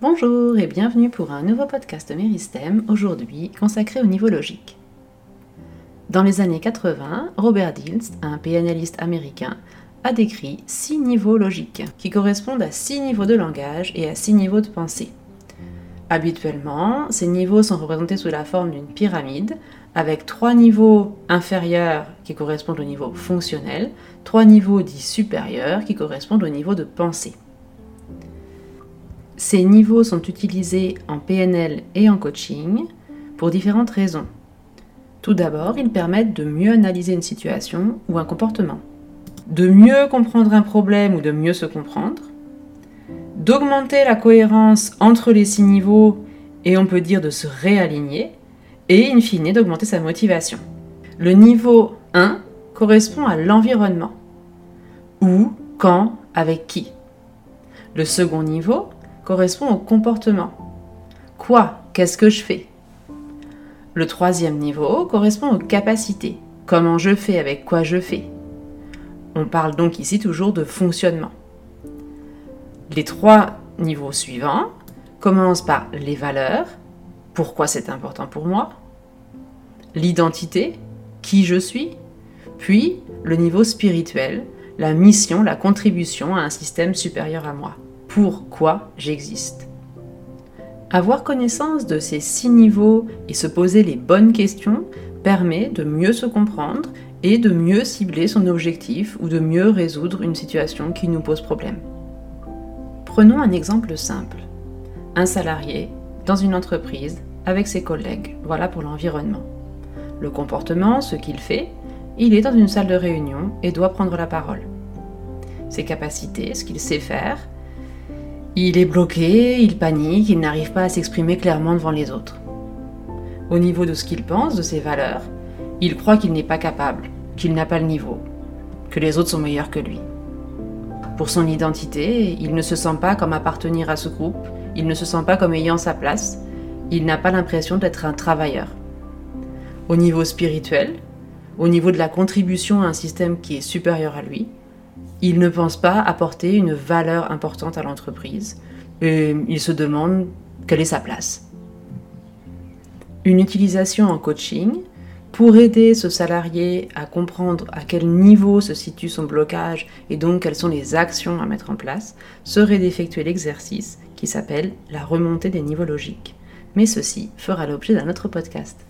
Bonjour et bienvenue pour un nouveau podcast Méristem, aujourd'hui consacré au niveau logique. Dans les années 80, Robert Dills, un PNListe américain, a décrit six niveaux logiques qui correspondent à six niveaux de langage et à six niveaux de pensée. Habituellement, ces niveaux sont représentés sous la forme d'une pyramide avec trois niveaux inférieurs qui correspondent au niveau fonctionnel, trois niveaux dits supérieurs qui correspondent au niveau de pensée. Ces niveaux sont utilisés en PNL et en coaching pour différentes raisons. Tout d'abord, ils permettent de mieux analyser une situation ou un comportement, de mieux comprendre un problème ou de mieux se comprendre, d'augmenter la cohérence entre les six niveaux et on peut dire de se réaligner, et in fine d'augmenter sa motivation. Le niveau 1 correspond à l'environnement. Où, quand, avec qui. Le second niveau correspond au comportement. Quoi? Qu'est-ce que je fais? Le troisième niveau correspond aux capacités. Comment je fais? Avec quoi je fais? On parle donc ici toujours de fonctionnement. Les trois niveaux suivants commencent par les valeurs, pourquoi c'est important pour moi, l'identité, qui je suis, puis le niveau spirituel, la mission, la contribution à un système supérieur à moi pourquoi j'existe. Avoir connaissance de ces six niveaux et se poser les bonnes questions permet de mieux se comprendre et de mieux cibler son objectif ou de mieux résoudre une situation qui nous pose problème. Prenons un exemple simple. Un salarié dans une entreprise avec ses collègues. Voilà pour l'environnement. Le comportement, ce qu'il fait, il est dans une salle de réunion et doit prendre la parole. Ses capacités, ce qu'il sait faire, il est bloqué, il panique, il n'arrive pas à s'exprimer clairement devant les autres. Au niveau de ce qu'il pense, de ses valeurs, il croit qu'il n'est pas capable, qu'il n'a pas le niveau, que les autres sont meilleurs que lui. Pour son identité, il ne se sent pas comme appartenir à ce groupe, il ne se sent pas comme ayant sa place, il n'a pas l'impression d'être un travailleur. Au niveau spirituel, au niveau de la contribution à un système qui est supérieur à lui, il ne pense pas apporter une valeur importante à l'entreprise et il se demande quelle est sa place. Une utilisation en coaching pour aider ce salarié à comprendre à quel niveau se situe son blocage et donc quelles sont les actions à mettre en place serait d'effectuer l'exercice qui s'appelle la remontée des niveaux logiques. Mais ceci fera l'objet d'un autre podcast.